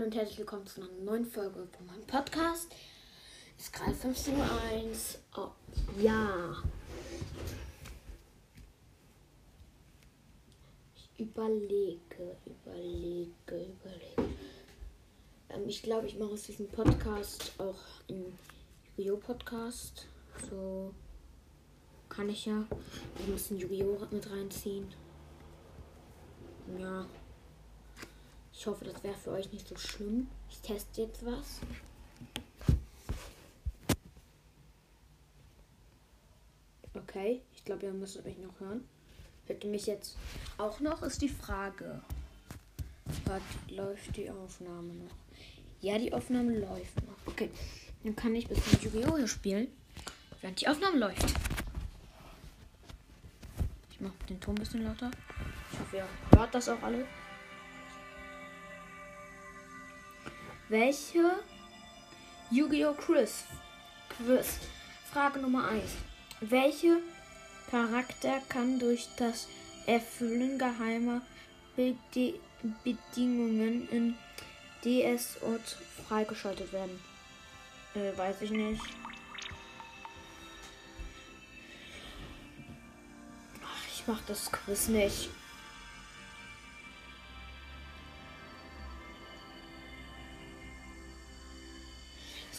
Hallo und herzlich willkommen zu einer neuen Folge von meinem Podcast. Es ist gerade 15.01 Uhr. Oh, ja. Ich überlege, überlege, überlege. Ähm, ich glaube, ich mache aus diesem Podcast auch einen Yu-Gi-Oh! Podcast. So kann ich ja. Ich muss den Yu-Gi-Oh! mit reinziehen. Ja. Ich hoffe, das wäre für euch nicht so schlimm. Ich teste jetzt was. Okay, ich glaube, ihr müsstet mich noch hören. Hört ihr mich jetzt auch noch? Ist die Frage. Hat, läuft die Aufnahme noch? Ja, die Aufnahme läuft noch. Okay, dann kann ich bis zum Yu-Gi-Oh! spielen, während die Aufnahme läuft. Ich mache den Ton ein bisschen lauter. Ich hoffe, ihr hört das auch alle. Welche Yu-Gi-Oh! Quiz? Quiz. Frage Nummer 1. Welche Charakter kann durch das Erfüllen geheimer Bede Bedingungen in DS-Ort freigeschaltet werden? Äh, weiß ich nicht. Ach, ich mach das Quiz nicht.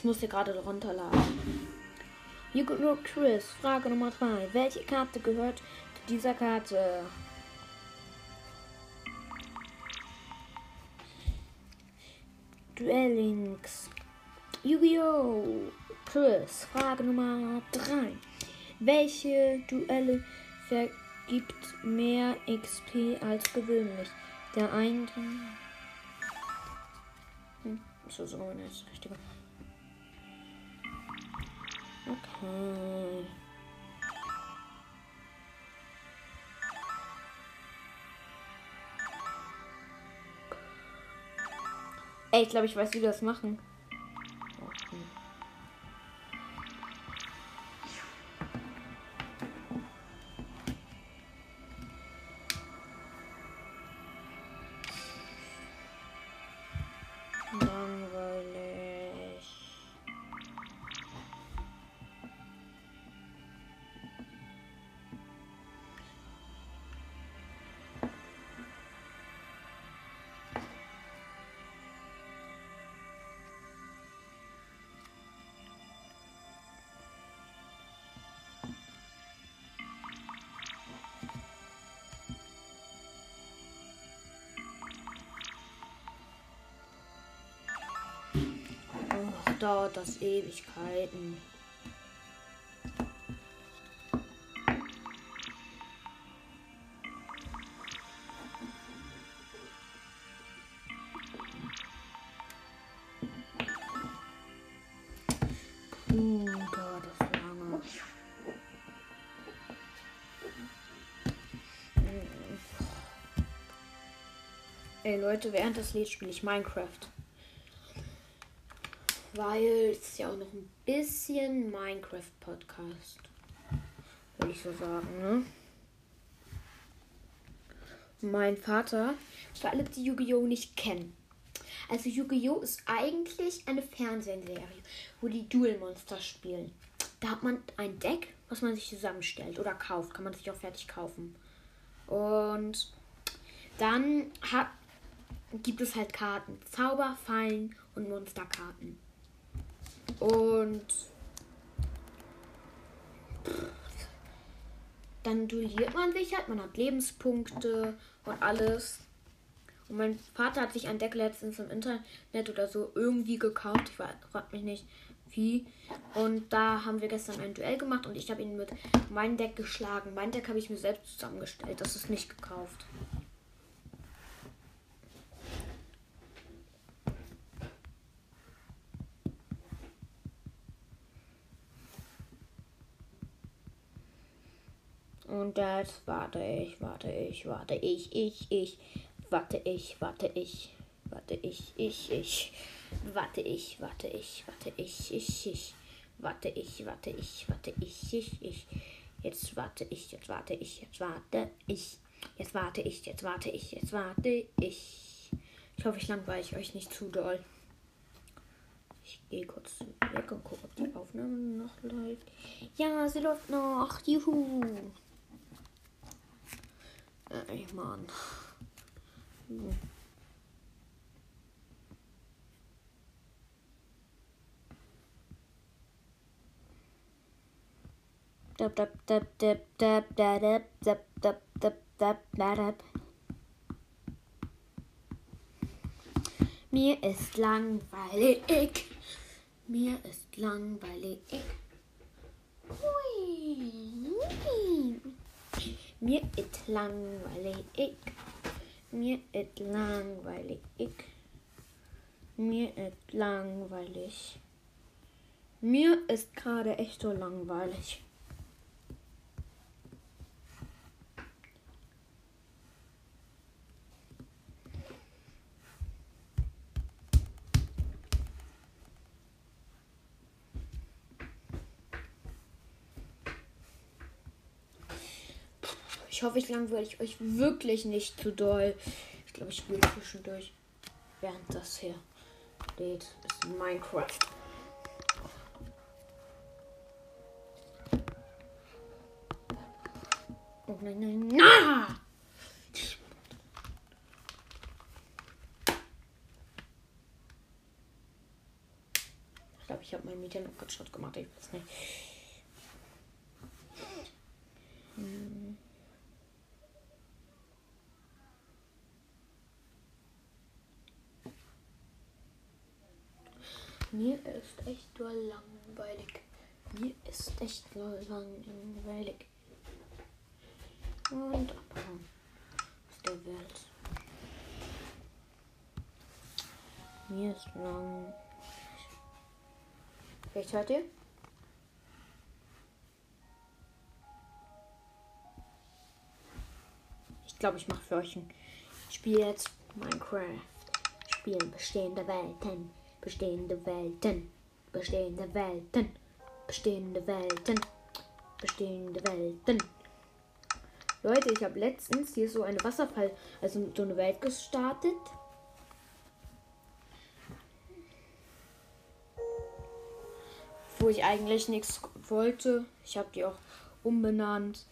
Das muss ihr gerade runterladen. Yu-Gi-Oh! Quiz, Frage Nummer 3. Welche Karte gehört zu dieser Karte? Duellings. Yu-Gi-Oh! Quiz, Frage Nummer 3. Welche Duelle vergibt mehr XP als gewöhnlich? Der eine. Hm, so, so, ne, ist richtiger. Okay. Ey, ich glaube, ich weiß, wie wir das machen. Dauert das Ewigkeiten. Ey Leute, während das Lied spiele ich Minecraft. Weil es ja auch noch ein bisschen Minecraft-Podcast. Würde ich so sagen, ne? Mein Vater, für alle, die Yu-Gi-Oh! nicht kennen. Also Yu-Gi-Oh! ist eigentlich eine Fernsehserie, wo die Duel-Monster spielen. Da hat man ein Deck, was man sich zusammenstellt oder kauft. Kann man sich auch fertig kaufen. Und dann hat, gibt es halt Karten. Zauber, Fallen und Monsterkarten. Und dann duelliert man sich halt, man hat Lebenspunkte und alles. Und mein Vater hat sich ein Deck letztens im Internet oder so irgendwie gekauft. Ich frag mich nicht wie. Und da haben wir gestern ein Duell gemacht und ich habe ihn mit meinem Deck geschlagen. Mein Deck habe ich mir selbst zusammengestellt. Das ist nicht gekauft. Und das warte ich, warte ich, warte ich, ich, ich, warte ich, warte ich, warte ich, ich, ich, warte ich, warte ich, warte ich, ich, ich, warte ich, warte ich, warte ich, ich, ich, jetzt warte ich, jetzt warte ich, jetzt warte ich, jetzt warte ich, jetzt warte ich, jetzt warte ich. Ich hoffe, ich langweile euch nicht zu doll. Ich gehe kurz weg und gucke, ob die Aufnahme noch läuft. Ja, sie läuft noch. Juhu. Dab, dab, dab. Mir ist langweilig. Mir ist langweilig. Mir ist langweilig. Mir ist langweilig. Mir ist langweilig. Mir ist gerade echt so langweilig. Ich hoffe, ich langweile ich euch wirklich nicht zu doll. Ich glaube, ich spiele zwischendurch, während das hier lädt, ist Minecraft. Oh nein, nein, nein! Ich glaube, ich habe mein Meeting noch Shot gemacht. Ich weiß nicht. Hm. Mir ist echt langweilig. Mir ist echt langweilig. Und abhauen aus der Welt. Mir ist lang. Vielleicht hört ihr? Ich glaube, ich mache für euch ein Spiel jetzt Minecraft. Spielen bestehende Welten bestehende Welten, bestehende Welten, bestehende Welten, bestehende Welten. Leute, ich habe letztens hier so eine Wasserfall, also so eine Welt gestartet. Wo ich eigentlich nichts wollte. Ich habe die auch umbenannt.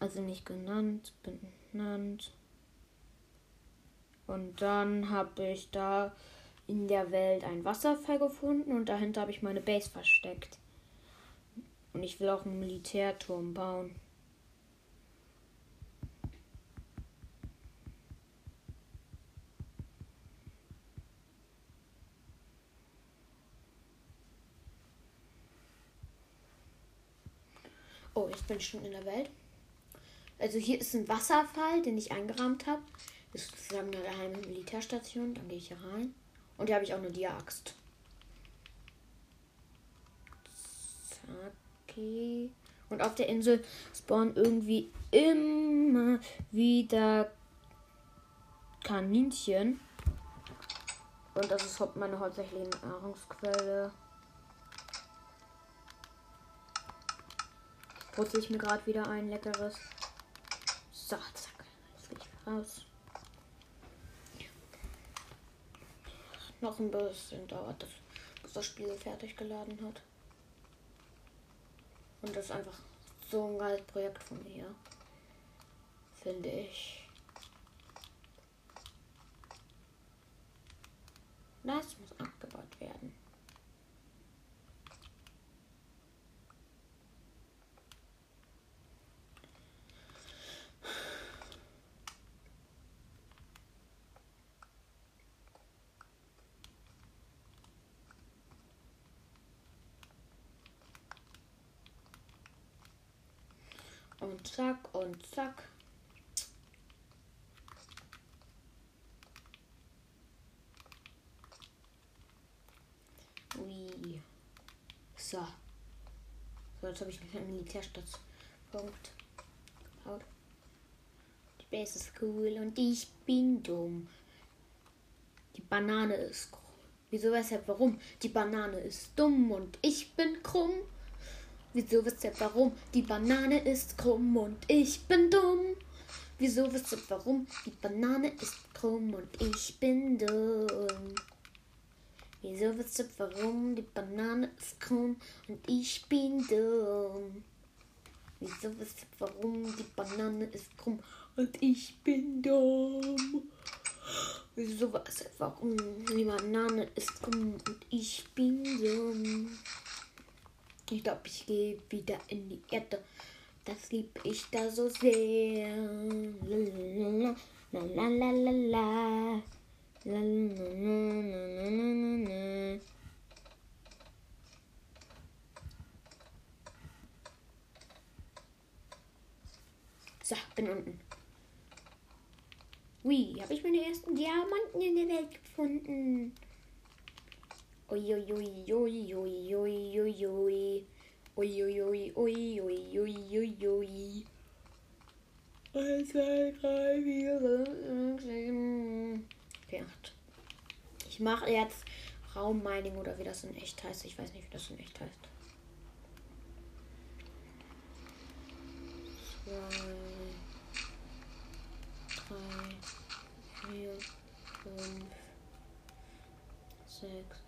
Also nicht genannt, benannt. Und dann habe ich da in der Welt einen Wasserfall gefunden und dahinter habe ich meine Base versteckt. Und ich will auch einen Militärturm bauen. Oh, jetzt bin ich schon in der Welt. Also hier ist ein Wasserfall, den ich eingerahmt habe. Das ist sozusagen eine geheime Militärstation. Dann gehe ich hier rein. Und hier habe ich auch eine Dia-Axt. Okay. Und auf der Insel spawnen irgendwie immer wieder Kaninchen. Und das ist meine hauptsächliche Nahrungsquelle. Putze ich mir gerade wieder ein leckeres. So, zack. Jetzt gehe ich raus. Noch ein bisschen dauert das, bis das Spiel fertig geladen hat. Und das ist einfach so ein geiles Projekt von mir. Finde ich. Das muss abgebaut werden. Zack und zack. Ui. So. So, jetzt habe ich einen Militärstützpunkt gebaut. Die Base ist cool und ich bin dumm. Die Banane ist krumm. Wieso, weshalb, warum? Die Banane ist dumm und ich bin krumm. Wieso, weshalb, warum? Die Banane ist krumm und ich bin dumm. Wieso, weshalb, warum? Die Banane ist krumm und ich bin dumm. Wieso, weshalb, warum? Die Banane ist krumm und ich bin dumm. Wieso, weshalb, warum? Die Banane ist krumm und ich bin dumm. Wieso, weshalb, warum? Die Banane ist krumm und ich bin dumm. Ich glaube, ich gehe wieder in die Erde. Das lieb ich da so sehr. La la la la la la. So, bin unten. Ui, habe ich meine ersten Diamanten in der Welt gefunden. Uiuiuiuiuiuiui. Uiuiuiuiuiuiui. Eins, zwei, drei, vier, fünf, sechs, sieben. Okay, acht. Ich mache jetzt Raummining oder wie das in echt heißt. Ich weiß nicht, wie das in echt heißt. Zwei, drei, vier, fünf, sechs,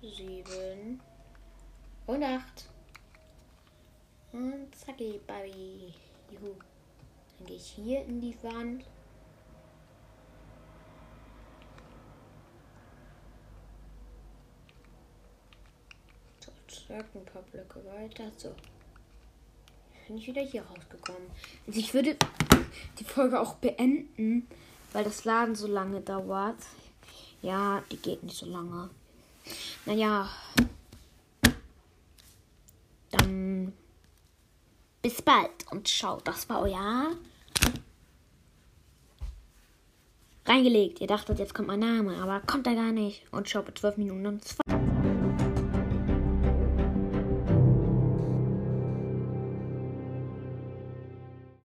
sieben und acht. Und zacki, Baby. Juhu. Dann gehe ich hier in die Wand. So, zack, ein paar Blöcke weiter. So. Bin ich wieder hier rausgekommen. Also ich würde die Folge auch beenden, weil das Laden so lange dauert. Ja, die geht nicht so lange. Naja. Dann bis bald und ciao. Das war euer reingelegt. Ihr dachtet, jetzt kommt mein Name, aber kommt er gar nicht. Und ciao, bei 12 Minuten und 2.